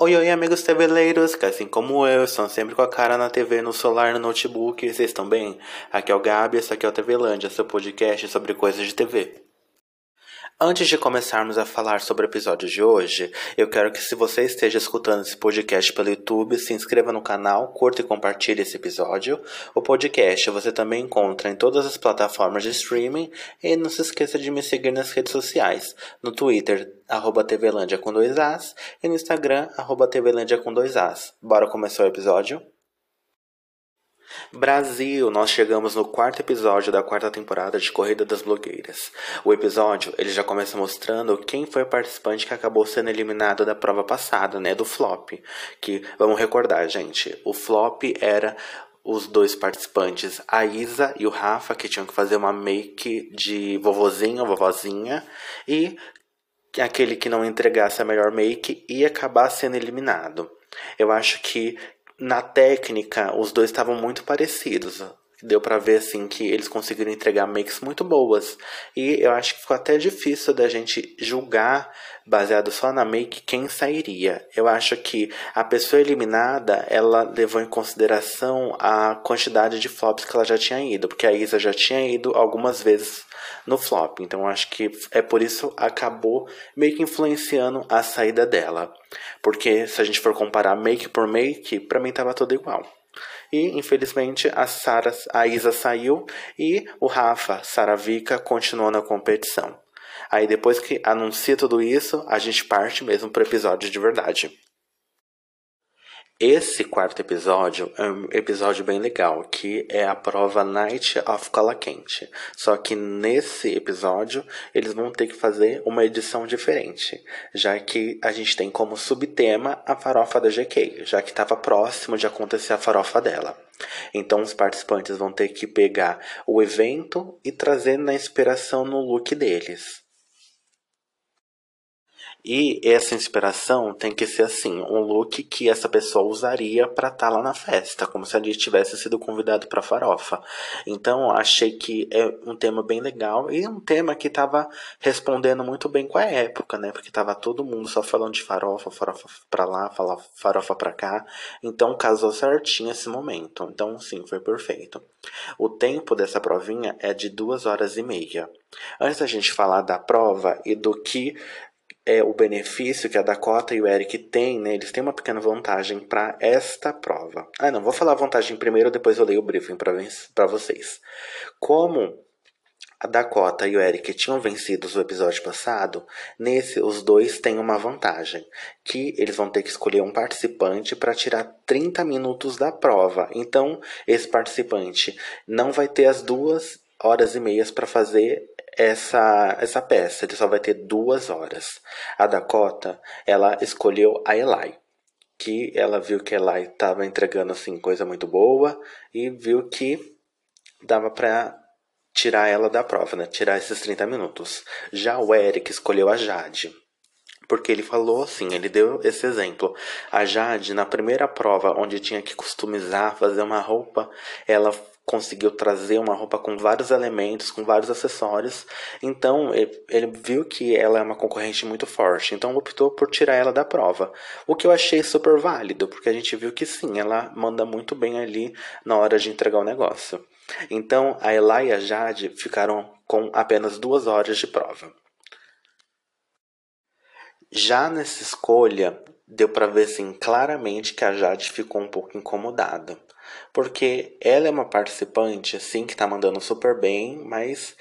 Oi, oi, amigos TVleiros, que assim como eu, estão sempre com a cara na TV, no celular, no notebook, vocês estão bem? Aqui é o Gabi, esse aqui é o TVlândia, seu podcast sobre coisas de TV. Antes de começarmos a falar sobre o episódio de hoje, eu quero que se você esteja escutando esse podcast pelo YouTube, se inscreva no canal, curta e compartilhe esse episódio. O podcast você também encontra em todas as plataformas de streaming e não se esqueça de me seguir nas redes sociais, no Twitter, arroba TVlândia com dois As, e no Instagram, arroba TVlândia com dois As. Bora começar o episódio? Brasil, nós chegamos no quarto episódio da quarta temporada de Corrida das Blogueiras. O episódio, ele já começa mostrando quem foi o participante que acabou sendo eliminado da prova passada, né, do flop. Que, vamos recordar, gente, o flop era os dois participantes, a Isa e o Rafa, que tinham que fazer uma make de vovozinho, vovozinha, e aquele que não entregasse a melhor make ia acabar sendo eliminado. Eu acho que na técnica, os dois estavam muito parecidos. Deu para ver assim que eles conseguiram entregar makes muito boas. E eu acho que ficou até difícil da gente julgar baseado só na make quem sairia. Eu acho que a pessoa eliminada, ela levou em consideração a quantidade de flops que ela já tinha ido, porque a Isa já tinha ido algumas vezes no flop. Então acho que é por isso acabou meio que influenciando a saída dela. Porque se a gente for comparar make por make, para mim tava tudo igual. E infelizmente a Sara, a Isa saiu e o Rafa Saravica continuou na competição. Aí depois que anuncia tudo isso, a gente parte mesmo pro episódio de verdade. Esse quarto episódio é um episódio bem legal, que é a prova Night of Cola Quente. Só que nesse episódio eles vão ter que fazer uma edição diferente, já que a gente tem como subtema a farofa da GK, já que estava próximo de acontecer a farofa dela. Então os participantes vão ter que pegar o evento e trazer na inspiração no look deles. E essa inspiração tem que ser assim, um look que essa pessoa usaria para estar tá lá na festa, como se ele tivesse sido convidado para farofa. Então, achei que é um tema bem legal e um tema que estava respondendo muito bem com a época, né? Porque tava todo mundo só falando de farofa, farofa para lá, farofa para cá. Então, casou certinho esse momento. Então, sim, foi perfeito. O tempo dessa provinha é de duas horas e meia. Antes da gente falar da prova e do que é o benefício que a Dakota e o Eric têm, né? Eles têm uma pequena vantagem para esta prova. Ah, não, vou falar a vantagem primeiro, depois eu leio o briefing para vocês. Como a Dakota e o Eric tinham vencido o episódio passado, nesse os dois têm uma vantagem, que eles vão ter que escolher um participante para tirar 30 minutos da prova. Então, esse participante não vai ter as duas horas e meias para fazer essa, essa peça. Ele só vai ter duas horas. A Dakota, ela escolheu a Eli. Que ela viu que a Eli estava entregando assim coisa muito boa e viu que dava para tirar ela da prova, né? Tirar esses 30 minutos. Já o Eric escolheu a Jade. Porque ele falou assim, ele deu esse exemplo. A Jade, na primeira prova, onde tinha que customizar, fazer uma roupa, ela conseguiu trazer uma roupa com vários elementos, com vários acessórios. Então ele, viu que ela é uma concorrente muito forte, então optou por tirar ela da prova. O que eu achei super válido, porque a gente viu que sim, ela manda muito bem ali na hora de entregar o negócio. Então a Ela e a Jade ficaram com apenas duas horas de prova. Já nessa escolha, deu para ver assim, claramente que a Jade ficou um pouco incomodada. Porque ela é uma participante, assim, que tá mandando super bem, mas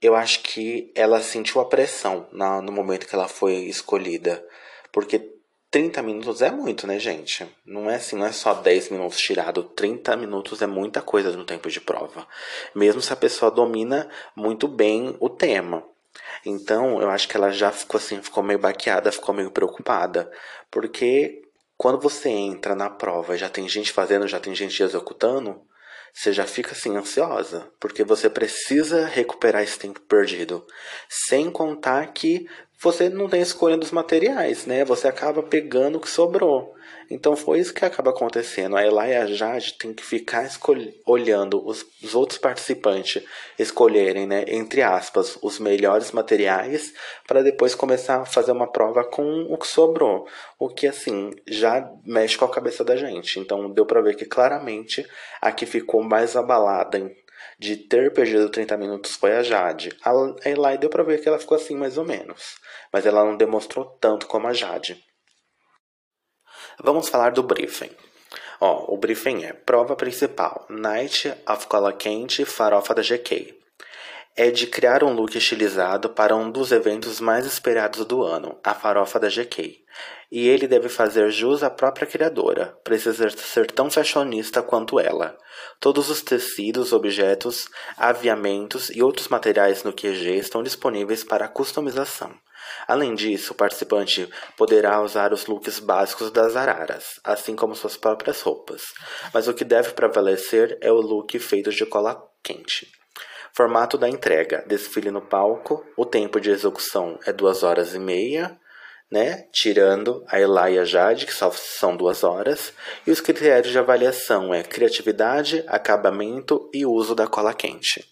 eu acho que ela sentiu a pressão na, no momento que ela foi escolhida. Porque 30 minutos é muito, né, gente? Não é assim, não é só 10 minutos tirado. 30 minutos é muita coisa no tempo de prova. Mesmo se a pessoa domina muito bem o tema. Então, eu acho que ela já ficou assim, ficou meio baqueada, ficou meio preocupada. Porque quando você entra na prova, já tem gente fazendo, já tem gente executando, você já fica assim ansiosa, porque você precisa recuperar esse tempo perdido. Sem contar que você não tem escolha dos materiais, né? Você acaba pegando o que sobrou. Então foi isso que acaba acontecendo. A Ela e a Jade tem que ficar olhando os, os, outros participantes escolherem, né, entre aspas, os melhores materiais para depois começar a fazer uma prova com o que sobrou. O que assim já mexe com a cabeça da gente. Então deu para ver que claramente a que ficou mais abalada de ter perdido 30 minutos foi a Jade. A Eli deu para ver que ela ficou assim mais ou menos, mas ela não demonstrou tanto como a Jade. Vamos falar do briefing. Ó, o briefing é prova principal, Night of Cola Quente, farofa da GK. É de criar um look estilizado para um dos eventos mais esperados do ano, a farofa da GK. E ele deve fazer jus à própria criadora, precisa ser tão fashionista quanto ela. Todos os tecidos, objetos, aviamentos e outros materiais no QG estão disponíveis para customização. Além disso, o participante poderá usar os looks básicos das araras, assim como suas próprias roupas. Mas o que deve prevalecer é o look feito de cola quente. Formato da entrega: desfile no palco. O tempo de execução é duas horas e meia, né? Tirando a Ela e a Jade, que só são duas horas. E os critérios de avaliação é criatividade, acabamento e uso da cola quente.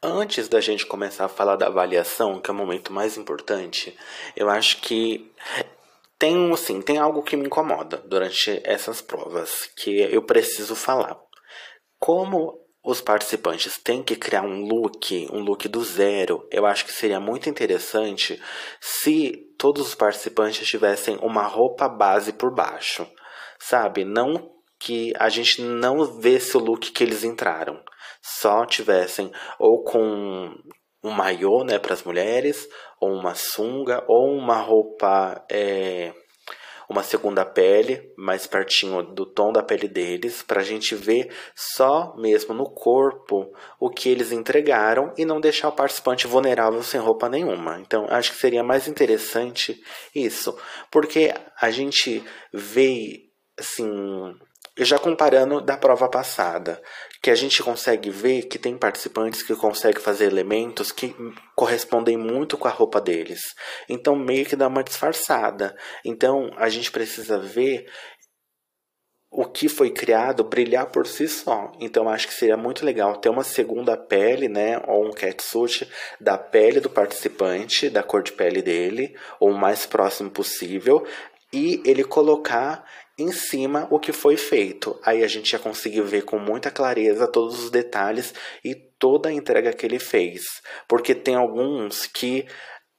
Antes da gente começar a falar da avaliação, que é o momento mais importante, eu acho que tem, assim, tem algo que me incomoda durante essas provas, que eu preciso falar. Como os participantes têm que criar um look, um look do zero, eu acho que seria muito interessante se todos os participantes tivessem uma roupa base por baixo, sabe? Não que a gente não vesse o look que eles entraram só tivessem ou com um maiô né, para as mulheres, ou uma sunga, ou uma roupa, é, uma segunda pele, mais pertinho do tom da pele deles, para a gente ver só mesmo no corpo o que eles entregaram e não deixar o participante vulnerável sem roupa nenhuma. Então, acho que seria mais interessante isso, porque a gente vê assim já comparando da prova passada, que a gente consegue ver que tem participantes que conseguem fazer elementos que correspondem muito com a roupa deles. Então meio que dá uma disfarçada. Então a gente precisa ver o que foi criado brilhar por si só. Então acho que seria muito legal ter uma segunda pele, né, ou um catsuit da pele do participante, da cor de pele dele, ou o mais próximo possível, e ele colocar em cima o que foi feito. Aí a gente já conseguiu ver com muita clareza todos os detalhes e toda a entrega que ele fez. Porque tem alguns que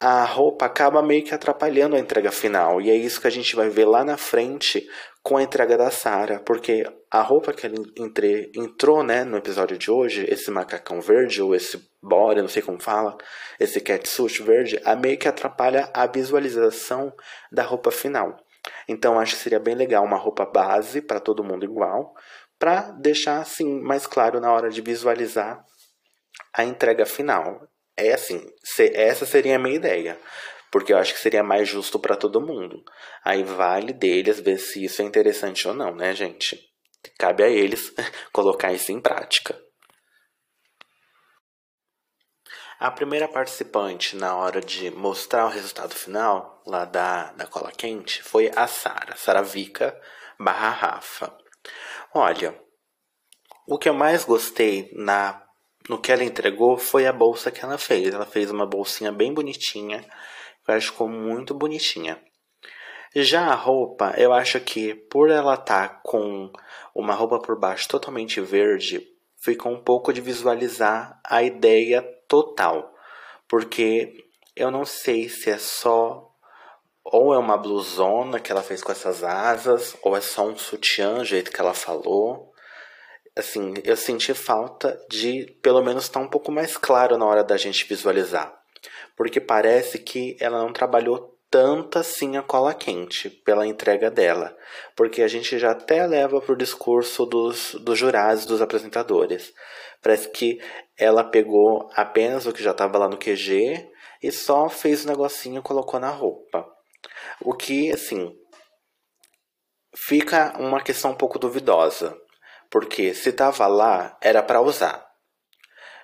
a roupa acaba meio que atrapalhando a entrega final. E é isso que a gente vai ver lá na frente com a entrega da Sarah. Porque a roupa que ela entre, entrou né, no episódio de hoje, esse macacão verde, ou esse body, não sei como fala, esse catsuit verde, a meio que atrapalha a visualização da roupa final. Então acho que seria bem legal uma roupa base para todo mundo igual, para deixar assim mais claro na hora de visualizar a entrega final. É assim, essa seria a minha ideia, porque eu acho que seria mais justo para todo mundo. Aí vale deles ver se isso é interessante ou não, né, gente? Cabe a eles colocar isso em prática. A primeira participante na hora de mostrar o resultado final lá da, da cola quente foi a Sara, Sara Vika barra Rafa. Olha, o que eu mais gostei na no que ela entregou foi a bolsa que ela fez. Ela fez uma bolsinha bem bonitinha, eu acho que ficou muito bonitinha. Já a roupa, eu acho que por ela estar tá com uma roupa por baixo totalmente verde, ficou um pouco de visualizar a ideia total, porque eu não sei se é só ou é uma blusona que ela fez com essas asas, ou é só um sutiã, jeito que ela falou. Assim, eu senti falta de pelo menos estar tá um pouco mais claro na hora da gente visualizar. Porque parece que ela não trabalhou tanto assim a cola quente pela entrega dela, porque a gente já até leva para o discurso dos, dos jurados, dos apresentadores. Parece que ela pegou apenas o que já estava lá no QG e só fez o negocinho e colocou na roupa. O que, assim, fica uma questão um pouco duvidosa, porque se estava lá era para usar.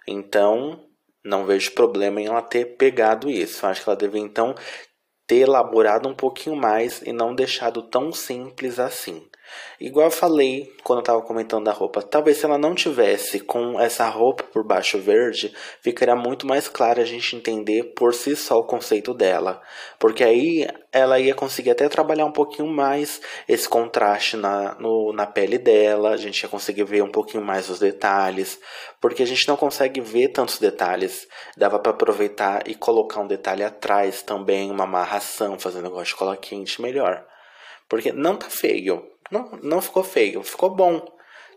Então, Não vejo problema em ela ter pegado isso. Acho que ela deveria então ter elaborado um pouquinho mais e não deixado tão simples assim. Igual eu falei quando eu estava comentando da roupa, talvez se ela não tivesse com essa roupa por baixo verde, ficaria muito mais claro a gente entender por si só o conceito dela. Porque aí ela ia conseguir até trabalhar um pouquinho mais esse contraste na, no, na pele dela, a gente ia conseguir ver um pouquinho mais os detalhes, porque a gente não consegue ver tantos detalhes. Dava para aproveitar e colocar um detalhe atrás também, uma amarração, fazendo negócio de cola quente melhor. Porque não tá feio, não, não ficou feio, ficou bom.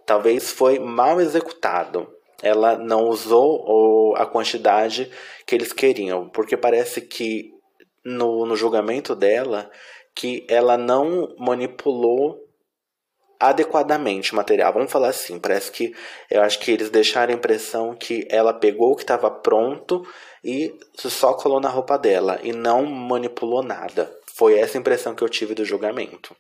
Talvez foi mal executado. Ela não usou a quantidade que eles queriam, porque parece que no, no julgamento dela que ela não manipulou adequadamente o material. Vamos falar assim, parece que eu acho que eles deixaram a impressão que ela pegou o que estava pronto e só colou na roupa dela e não manipulou nada. Foi essa impressão que eu tive do julgamento.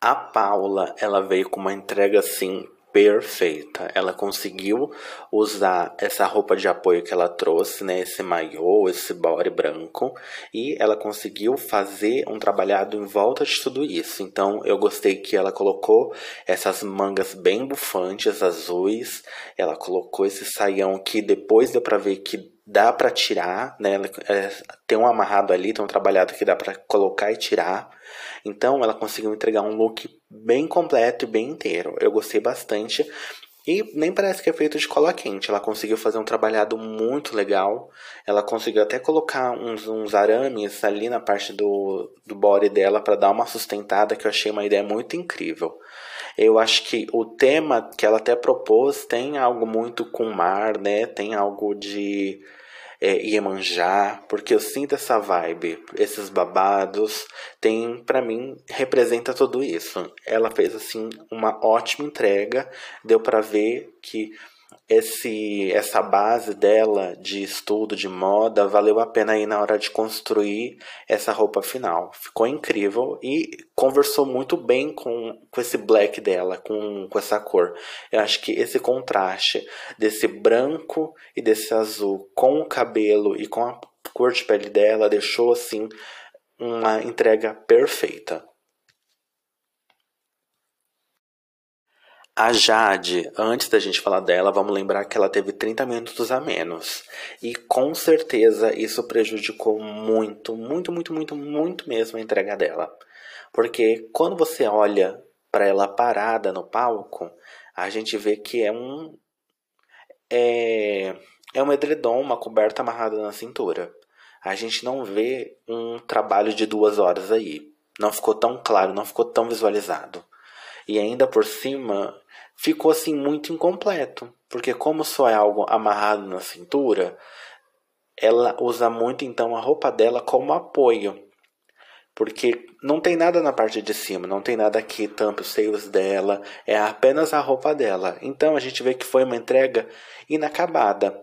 A Paula, ela veio com uma entrega assim perfeita. Ela conseguiu usar essa roupa de apoio que ela trouxe, né, esse maiô, esse body branco, e ela conseguiu fazer um trabalhado em volta de tudo isso. Então, eu gostei que ela colocou essas mangas bem bufantes, azuis. Ela colocou esse saião que depois deu para ver que dá para tirar, né? É, tem um amarrado ali, tem um trabalhado que dá para colocar e tirar. Então ela conseguiu entregar um look bem completo e bem inteiro. Eu gostei bastante. E nem parece que é feito de cola quente. Ela conseguiu fazer um trabalhado muito legal. Ela conseguiu até colocar uns, uns arames ali na parte do, do body dela para dar uma sustentada, que eu achei uma ideia muito incrível. Eu acho que o tema que ela até propôs tem algo muito com mar, né? Tem algo de é, Iemanjá, porque eu sinto essa vibe, esses babados, tem para mim representa tudo isso. Ela fez assim uma ótima entrega, deu para ver que esse essa base dela de estudo de moda valeu a pena aí na hora de construir essa roupa final. Ficou incrível e conversou muito bem com, com esse black dela, com, com essa cor. Eu acho que esse contraste desse branco e desse azul com o cabelo e com a cor de pele dela deixou assim uma entrega perfeita. A Jade, antes da gente falar dela, vamos lembrar que ela teve 30 minutos a menos. E com certeza isso prejudicou muito, muito, muito, muito, muito mesmo a entrega dela. Porque quando você olha para ela parada no palco, a gente vê que é um. É, é um edredom, uma coberta amarrada na cintura. A gente não vê um trabalho de duas horas aí. Não ficou tão claro, não ficou tão visualizado. E ainda por cima, ficou assim muito incompleto, porque como só é algo amarrado na cintura, ela usa muito então a roupa dela como apoio. Porque não tem nada na parte de cima, não tem nada que tampe os seios dela, é apenas a roupa dela. Então a gente vê que foi uma entrega inacabada.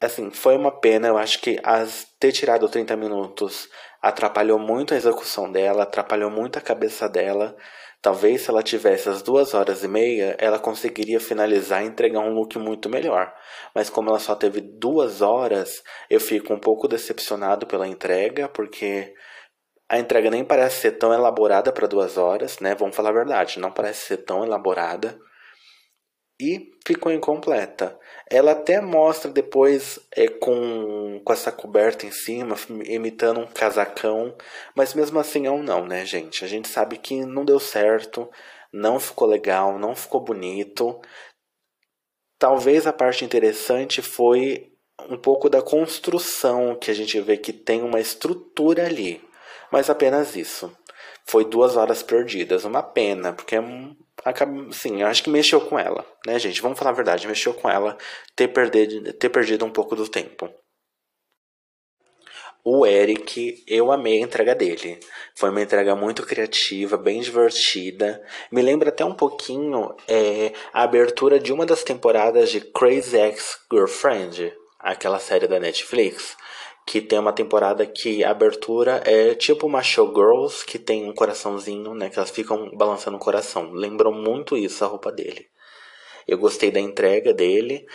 Assim, foi uma pena, eu acho que as ter tirado 30 minutos atrapalhou muito a execução dela, atrapalhou muito a cabeça dela. Talvez se ela tivesse as duas horas e meia, ela conseguiria finalizar e entregar um look muito melhor. Mas como ela só teve duas horas, eu fico um pouco decepcionado pela entrega, porque a entrega nem parece ser tão elaborada para duas horas, né? Vamos falar a verdade, não parece ser tão elaborada e ficou incompleta. Ela até mostra depois é, com, com essa coberta em cima, imitando um casacão, mas mesmo assim é um não, né, gente? A gente sabe que não deu certo, não ficou legal, não ficou bonito. Talvez a parte interessante foi um pouco da construção, que a gente vê que tem uma estrutura ali, mas apenas isso. Foi duas horas perdidas, uma pena, porque é um acaba, sim, acho que mexeu com ela, né, gente? Vamos falar a verdade, mexeu com ela ter perdido, ter perdido um pouco do tempo. O Eric, eu amei a entrega dele. Foi uma entrega muito criativa, bem divertida. Me lembra até um pouquinho é, a abertura de uma das temporadas de Crazy Ex-Girlfriend, aquela série da Netflix que tem uma temporada que a abertura é tipo uma showgirls que tem um coraçãozinho, né? Que elas ficam balançando o coração. Lembrou muito isso a roupa dele. Eu gostei da entrega dele.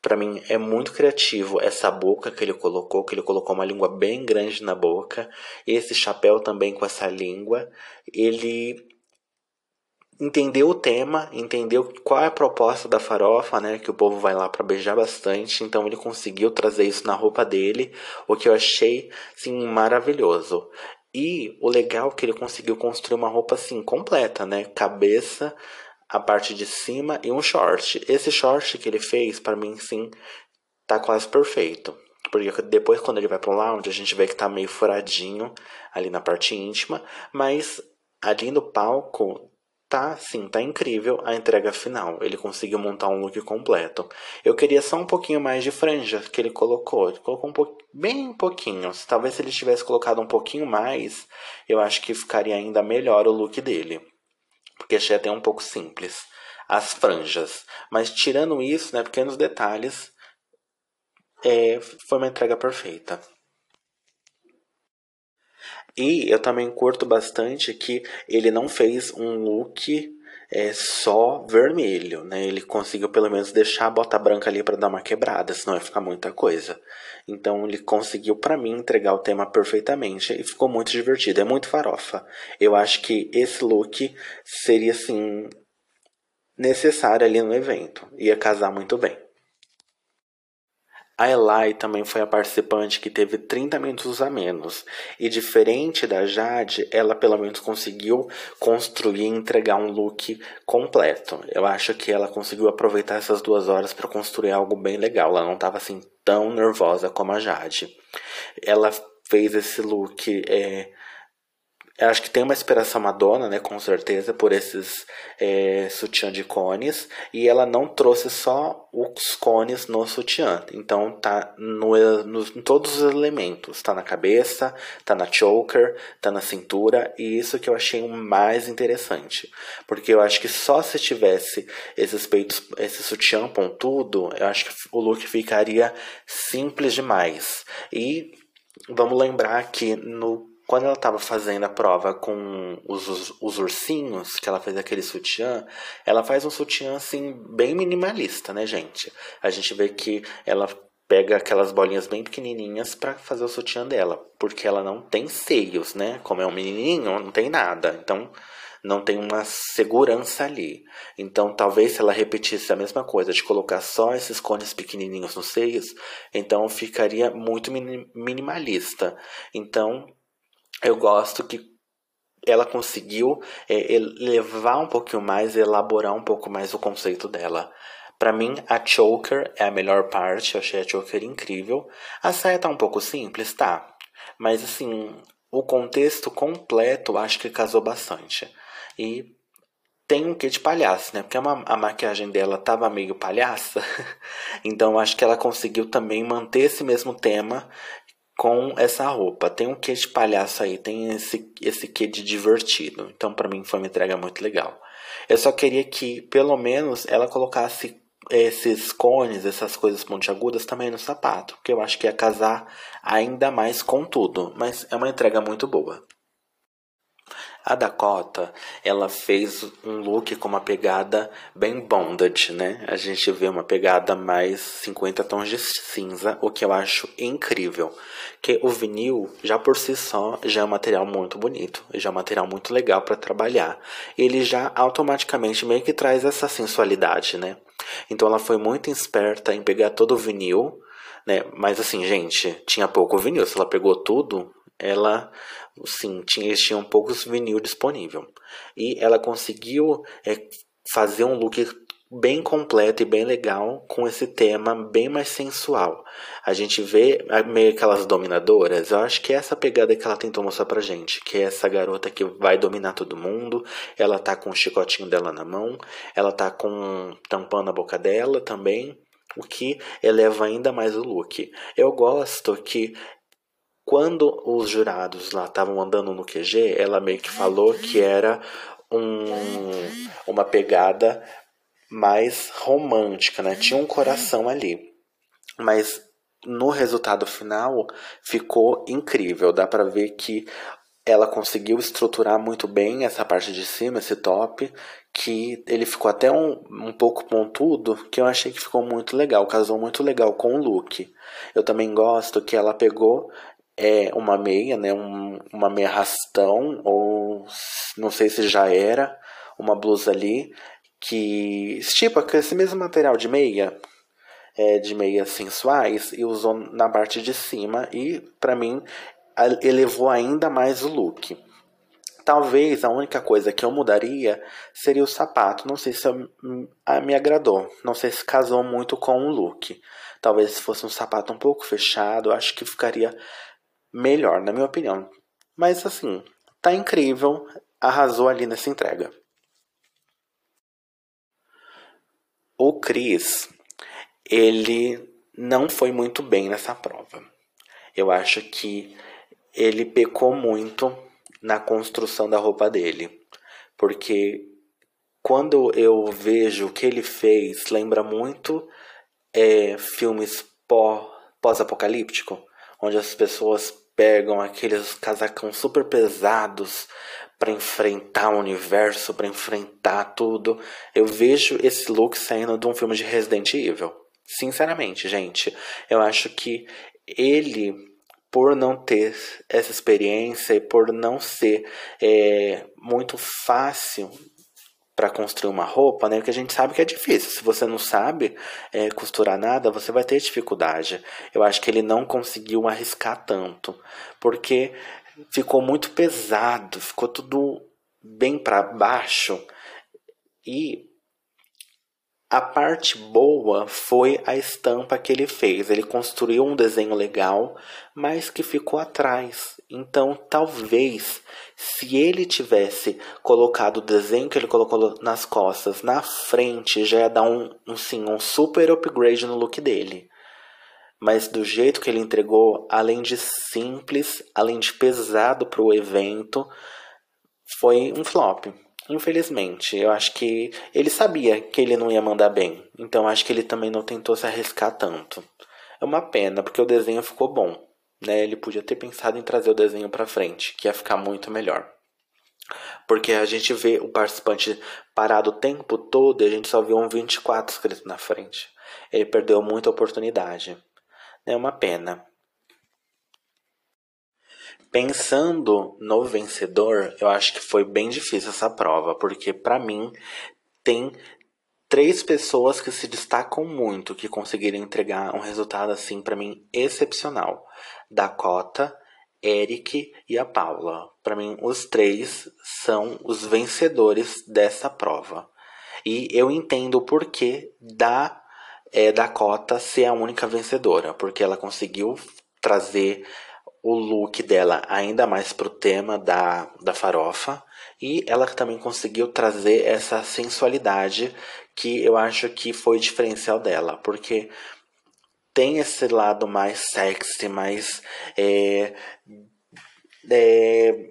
Para mim é muito criativo essa boca que ele colocou, que ele colocou uma língua bem grande na boca, esse chapéu também com essa língua. Ele entendeu o tema, entendeu qual é a proposta da farofa, né? Que o povo vai lá para beijar bastante. Então ele conseguiu trazer isso na roupa dele, o que eu achei assim maravilhoso. E o legal é que ele conseguiu construir uma roupa assim completa, né? Cabeça, a parte de cima e um short. Esse short que ele fez, para mim sim, tá quase perfeito. Porque depois, quando ele vai pro lounge, a gente vê que tá meio furadinho ali na parte íntima. Mas ali no palco, Tá, sim, tá incrível a entrega final. Ele conseguiu montar um look completo. Eu queria só um pouquinho mais de franja que ele colocou. Ele colocou um pouquinho, bem pouquinho. Talvez se ele tivesse colocado um pouquinho mais, eu acho que ficaria ainda melhor o look dele. Porque achei até um pouco simples. As franjas. Mas tirando isso, né, pequenos detalhes, é, foi uma entrega perfeita. E eu também curto bastante que ele não fez um look é, só vermelho, né? Ele conseguiu pelo menos deixar a bota branca ali para dar uma quebrada, senão ia ficar muita coisa. Então ele conseguiu para mim entregar o tema perfeitamente e ficou muito divertido, é muito farofa. Eu acho que esse look seria assim necessário ali no evento, ia casar muito bem. A Eli também foi a participante que teve 30 minutos a menos. E diferente da Jade, ela pelo menos conseguiu construir e entregar um look completo. Eu acho que ela conseguiu aproveitar essas duas horas para construir algo bem legal. Ela não estava assim tão nervosa como a Jade. Ela fez esse look é, eu acho que tem uma inspiração Madonna, né, com certeza, por esses é, sutiã de cones. E ela não trouxe só os cones no sutiã. Então tá no, no, em todos os elementos. Tá na cabeça, tá na choker, tá na cintura. E isso que eu achei o mais interessante. Porque eu acho que só se tivesse esses peitos, esse sutiã pontudo, eu acho que o look ficaria simples demais. E vamos lembrar que no quando ela estava fazendo a prova com os, os, os, ursinhos, que ela fez aquele sutiã, ela faz um sutiã assim bem minimalista, né, gente? A gente vê que ela pega aquelas bolinhas bem pequenininhas para fazer o sutiã dela, porque ela não tem seios, né? Como é um menininho, não tem nada. Então, não tem uma segurança ali. Então, talvez se ela repetisse a mesma coisa, de colocar só esses cones pequenininhos nos seios, então ficaria muito minimalista. Então, eu gosto que ela conseguiu é, levar um pouquinho mais, elaborar um pouco mais o conceito dela. Para mim, a choker é a melhor parte, eu achei a choker incrível. A saia tá um pouco simples, tá? Mas assim, o contexto completo acho que casou bastante. E tem um quê de palhaço, né? Porque a, a maquiagem dela tava meio palhaça. então acho que ela conseguiu também manter esse mesmo tema com essa roupa. Tem um quê de palhaço aí, tem esse, esse quê de divertido. Então, para mim, foi uma entrega muito legal. Eu só queria que, pelo menos, ela colocasse esses cones, essas coisas pontiagudas também no sapato, porque eu acho que ia casar ainda mais com tudo. Mas é uma entrega muito boa. A Dakota, ela fez um look com uma pegada bem bondage, né? A gente vê uma pegada mais 50 tons de cinza, o que eu acho incrível. Que o vinil, já por si só, já é um material muito bonito, já é um material muito legal para trabalhar. Ele já automaticamente meio que traz essa sensualidade, né? Então ela foi muito esperta em pegar todo o vinil, né? Mas assim, gente, tinha pouco vinil. Se ela pegou tudo, ela sim tinha, tinham poucos vinil disponível e ela conseguiu é, fazer um look bem completo e bem legal com esse tema bem mais sensual. A gente vê meio aquelas dominadoras, eu acho que é essa pegada que ela tentou mostrar pra gente, que é essa garota que vai dominar todo mundo, ela tá com o chicotinho dela na mão, ela tá com tampando a boca dela também, o que eleva ainda mais o look. Eu gosto que quando os jurados lá estavam andando no QG, ela meio que falou que era um, uma pegada mais romântica, né? Tinha um coração ali. Mas no resultado final ficou incrível. Dá para ver que ela conseguiu estruturar muito bem essa parte de cima, esse top, que ele ficou até um, um pouco pontudo, que eu achei que ficou muito legal, casou muito legal com o look. Eu também gosto que ela pegou é, uma meia, né, um, uma meia rastão, ou não sei se já era, uma blusa ali, que tipo esse mesmo material de meia, é, de meias sensuais, e usou na parte de cima, e para mim elevou ainda mais o look. Talvez a única coisa que eu mudaria seria o sapato. Não sei se me agradou. Não sei se casou muito com o look. Talvez se fosse um sapato um pouco fechado, acho que ficaria melhor, na minha opinião. Mas assim, tá incrível. Arrasou ali nessa entrega. O Chris, ele não foi muito bem nessa prova. Eu acho que ele pecou muito na construção da roupa dele. Porque quando eu vejo o que ele fez, lembra muito é, filmes pós-apocalíptico, onde as pessoas pegam aqueles casacão super pesados para enfrentar o universo, para enfrentar tudo. Eu vejo esse look saindo de um filme de Resident Evil. Sinceramente, gente, eu acho que ele por não ter essa experiência e por não ser é, muito fácil para construir uma roupa, né? Porque a gente sabe que é difícil. Se você não sabe é, costurar nada, você vai ter dificuldade. Eu acho que ele não conseguiu arriscar tanto, porque ficou muito pesado, ficou tudo bem para baixo e a parte boa foi a estampa que ele fez. Ele construiu um desenho legal, mas que ficou atrás. Então, talvez, se ele tivesse colocado o desenho que ele colocou nas costas na frente, já ia dar um, um, sim, um super upgrade no look dele. Mas do jeito que ele entregou, além de simples, além de pesado para o evento, foi um flop. Infelizmente, eu acho que ele sabia que ele não ia mandar bem, então acho que ele também não tentou se arriscar tanto. É uma pena, porque o desenho ficou bom, né? Ele podia ter pensado em trazer o desenho para frente, que ia ficar muito melhor. Porque a gente vê o participante parado o tempo todo e a gente só vê um 24 escrito na frente. Ele perdeu muita oportunidade. É uma pena. Pensando no vencedor, eu acho que foi bem difícil essa prova, porque para mim tem três pessoas que se destacam muito, que conseguiram entregar um resultado assim para mim excepcional. Dakota, Eric e a Paula. Para mim, os três são os vencedores dessa prova. E eu entendo o porquê da é, Dakota ser a única vencedora, porque ela conseguiu trazer o look dela ainda mais pro tema da, da farofa. E ela também conseguiu trazer essa sensualidade que eu acho que foi o diferencial dela, porque tem esse lado mais sexy, mais é, é,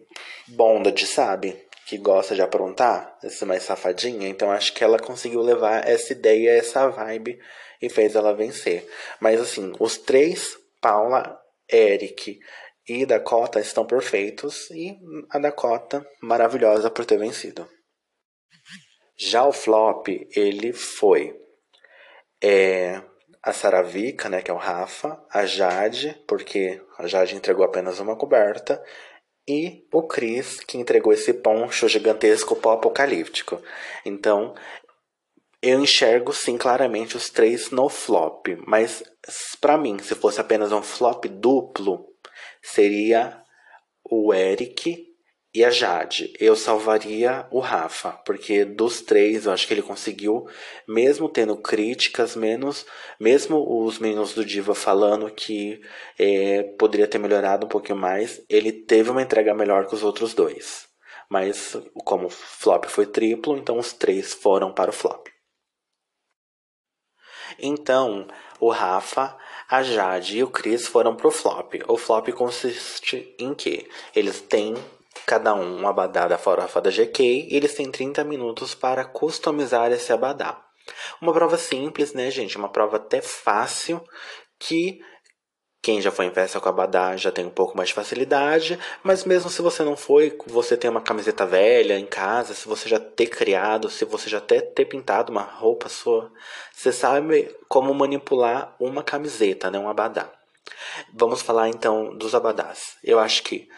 bondage, sabe? Que gosta de aprontar, esse mais safadinha. Então acho que ela conseguiu levar essa ideia, essa vibe e fez ela vencer. Mas assim, os três, Paula, Eric e Dakota estão perfeitos e a Dakota maravilhosa por ter vencido. Já o flop, ele foi é, a Saravika, né, que é o Rafa, a Jade, porque a Jade entregou apenas uma coberta, e o Chris, que entregou esse poncho gigantesco pó-apocalíptico. Então, eu enxergo sim claramente os três no flop, mas para mim, se fosse apenas um flop duplo, seria o Eric e a Jade. Eu salvaria o Rafa, porque dos três eu acho que ele conseguiu, mesmo tendo críticas, menos, mesmo os meninos do Diva falando que é, poderia ter melhorado um pouquinho mais, ele teve uma entrega melhor que os outros dois. Mas como o flop foi triplo, então os três foram para o flop. Então, o Rafa, a Jade e o Chris foram pro flop. O flop consiste em que eles têm cada um um abadá da farofa da GK e eles têm 30 minutos para customizar esse abadá. Uma prova simples, né, gente? Uma prova até fácil que Quem já foi em festa com abadá já tem um pouco mais de facilidade, mas mesmo se você não foi, você tem uma camiseta velha em casa, se você já ter criado, se você já até ter pintado uma roupa sua, você sabe como manipular uma camiseta, né, um abadá. Vamos falar então dos abadás. Eu acho que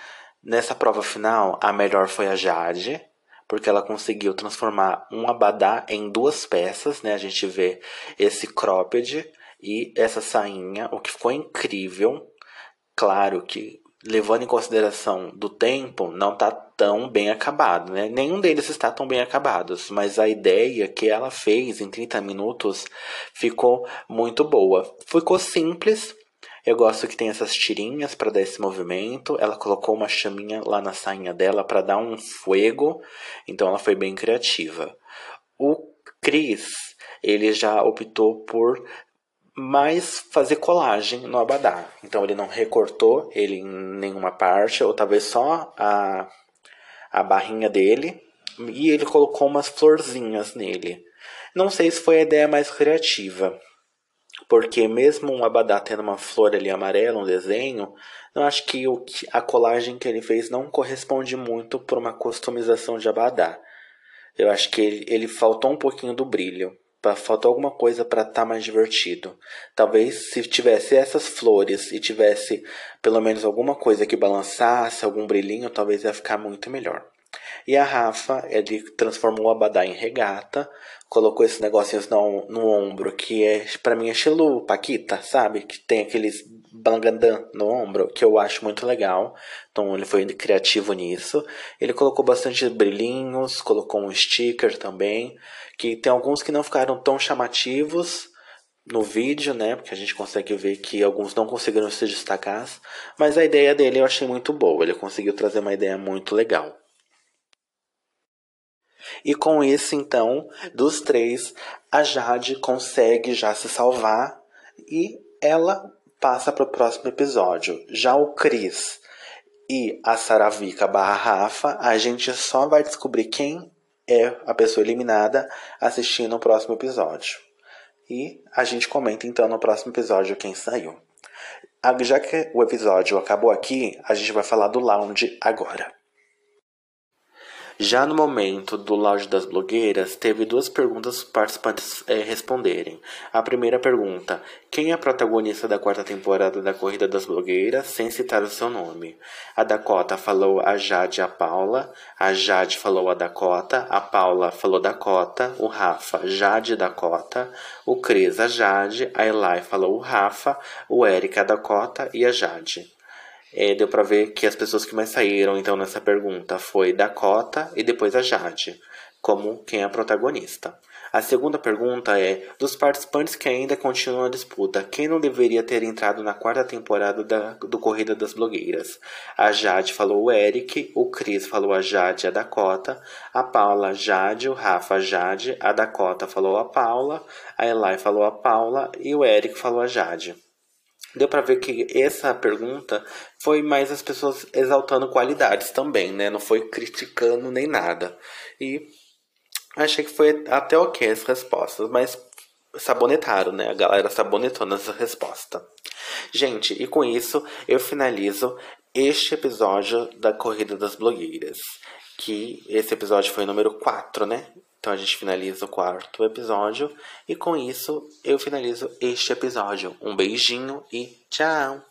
nessa prova final a melhor foi a Jade, porque ela conseguiu transformar um abadá em duas peças, né? A gente vê esse cropped e essa sainha, o que ficou incrível. Claro que levando em consideração do tempo, não está tão bem acabado, né? Nenhum deles está tão bem acabados, mas a ideia que ela fez em 30 minutos ficou muito boa. Ficou simples. Eu gosto que tem essas tirinhas para dar esse movimento. Ela colocou uma chaminha lá na sainha dela para dar um fuego, então ela foi bem criativa. O Chris, ele já optou por mas fazer colagem no abadá. Então ele não recortou ele em nenhuma parte, ou talvez só a, a barrinha dele, e ele colocou umas florzinhas nele. Não sei se foi a ideia mais criativa, porque mesmo um abadá tendo uma flor ali amarela, um desenho, eu acho que o, a colagem que ele fez não corresponde muito para uma customização de abadá. Eu acho que ele, ele faltou um pouquinho do brilho faltou alguma coisa para estar tá mais divertido. Talvez se tivesse essas flores e tivesse pelo menos alguma coisa que balançasse, algum brilhinho, talvez ia ficar muito melhor. E a Rafa, ele transformou o abadá em regata, colocou esses negocinhos no, no ombro, que é para mim é estilo Paquita, sabe? Que tem aqueles bangandã no ombro, que eu acho muito legal. Então ele foi criativo nisso. Ele colocou bastante brilhinhos, colocou um sticker também, que tem alguns que não ficaram tão chamativos no vídeo, né? Porque a gente consegue ver que alguns não conseguiram se destacar, mas a ideia dele eu achei muito boa. Ele conseguiu trazer uma ideia muito legal. E com isso, então, dos três, a Jade consegue já se salvar e ela passa para o próximo episódio. Já o Chris e a Saravica barra Rafa, a gente só vai descobrir quem é a pessoa eliminada assistindo o próximo episódio. E a gente comenta então no próximo episódio quem saiu. Já que o episódio acabou aqui, a gente vai falar do lounge agora. Já no momento do lounge das blogueiras, teve duas perguntas para os participantes é, responderem. A primeira pergunta: quem é a protagonista da quarta temporada da Corrida das Blogueiras, sem citar o seu nome? A Dakota falou a Jade e a Paula, a Jade falou a Dakota, a Paula falou Dakota, o Rafa, Jade e Dakota, o Cris, a Jade, a Eli falou o Rafa, o Eric, a Dakota e a Jade é, deu para ver que as pessoas que mais saíram então nessa pergunta foi Dakota e depois a Jade, como quem é a protagonista. A segunda pergunta é: dos participantes que ainda continuam a disputa, quem não deveria ter entrado na quarta temporada da, do Corrida das Blogueiras? A Jade falou o Eric, o Chris falou a Jade e a Dakota, a Paula Jade, o Rafa Jade, a Dakota falou a Paula, a Eli falou a Paula e o Eric falou a Jade. Deu para ver que essa pergunta foi mais as pessoas exaltando qualidades também, né? Não foi criticando nem nada. E achei que foi até ok as respostas, mas sabonetaram, né? A galera sabonetou nessa resposta. Gente, e com isso eu finalizo este episódio da Corrida das Blogueiras. Que esse episódio foi o número 4, né? Então a gente finaliza o quarto episódio e com isso eu finalizo este episódio. Um beijinho e tchau!